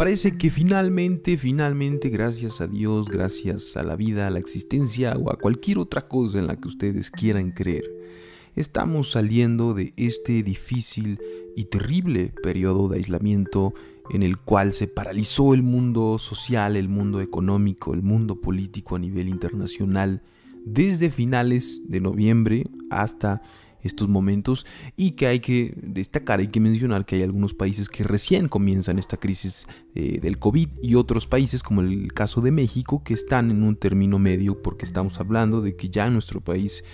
Parece que finalmente, finalmente, gracias a Dios, gracias a la vida, a la existencia o a cualquier otra cosa en la que ustedes quieran creer, estamos saliendo de este difícil y terrible periodo de aislamiento en el cual se paralizó el mundo social, el mundo económico, el mundo político a nivel internacional desde finales de noviembre hasta estos momentos y que hay que destacar, hay que mencionar que hay algunos países que recién comienzan esta crisis eh, del COVID y otros países como el caso de México que están en un término medio porque estamos hablando de que ya en nuestro país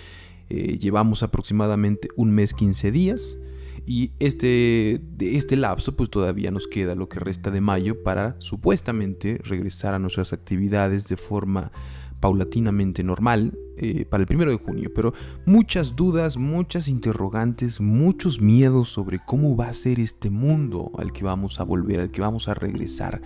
eh, llevamos aproximadamente un mes 15 días y este, de este lapso pues todavía nos queda lo que resta de mayo para supuestamente regresar a nuestras actividades de forma paulatinamente normal eh, para el primero de junio, pero muchas dudas, muchas interrogantes, muchos miedos sobre cómo va a ser este mundo al que vamos a volver, al que vamos a regresar,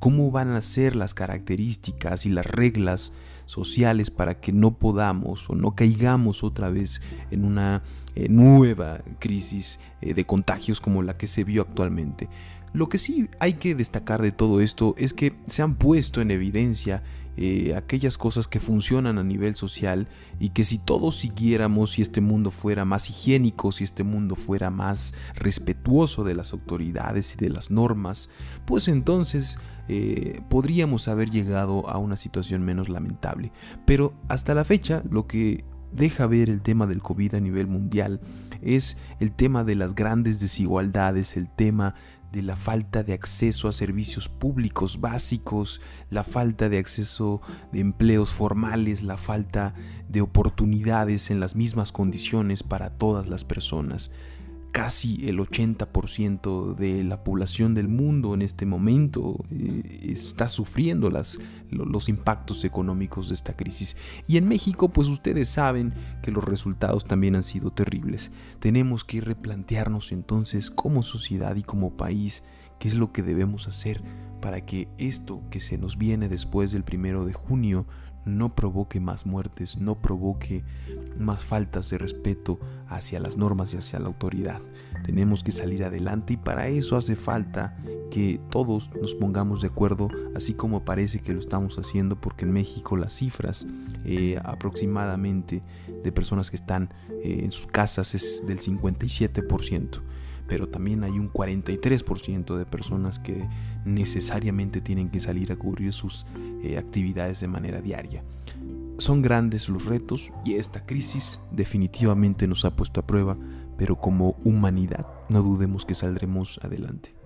cómo van a ser las características y las reglas sociales para que no podamos o no caigamos otra vez en una eh, nueva crisis eh, de contagios como la que se vio actualmente. Lo que sí hay que destacar de todo esto es que se han puesto en evidencia eh, aquellas cosas que funcionan a nivel social y que si todos siguiéramos, si este mundo fuera más higiénico, si este mundo fuera más respetuoso de las autoridades y de las normas, pues entonces eh, podríamos haber llegado a una situación menos lamentable. Pero hasta la fecha lo que deja ver el tema del COVID a nivel mundial es el tema de las grandes desigualdades, el tema de la falta de acceso a servicios públicos básicos, la falta de acceso de empleos formales, la falta de oportunidades en las mismas condiciones para todas las personas casi el 80% de la población del mundo en este momento eh, está sufriendo los impactos económicos de esta crisis. Y en México, pues ustedes saben que los resultados también han sido terribles. Tenemos que replantearnos entonces como sociedad y como país qué es lo que debemos hacer para que esto que se nos viene después del primero de junio no provoque más muertes, no provoque más faltas de respeto hacia las normas y hacia la autoridad. Tenemos que salir adelante y para eso hace falta que todos nos pongamos de acuerdo, así como parece que lo estamos haciendo, porque en México las cifras eh, aproximadamente de personas que están eh, en sus casas es del 57% pero también hay un 43% de personas que necesariamente tienen que salir a cubrir sus eh, actividades de manera diaria. Son grandes los retos y esta crisis definitivamente nos ha puesto a prueba, pero como humanidad no dudemos que saldremos adelante.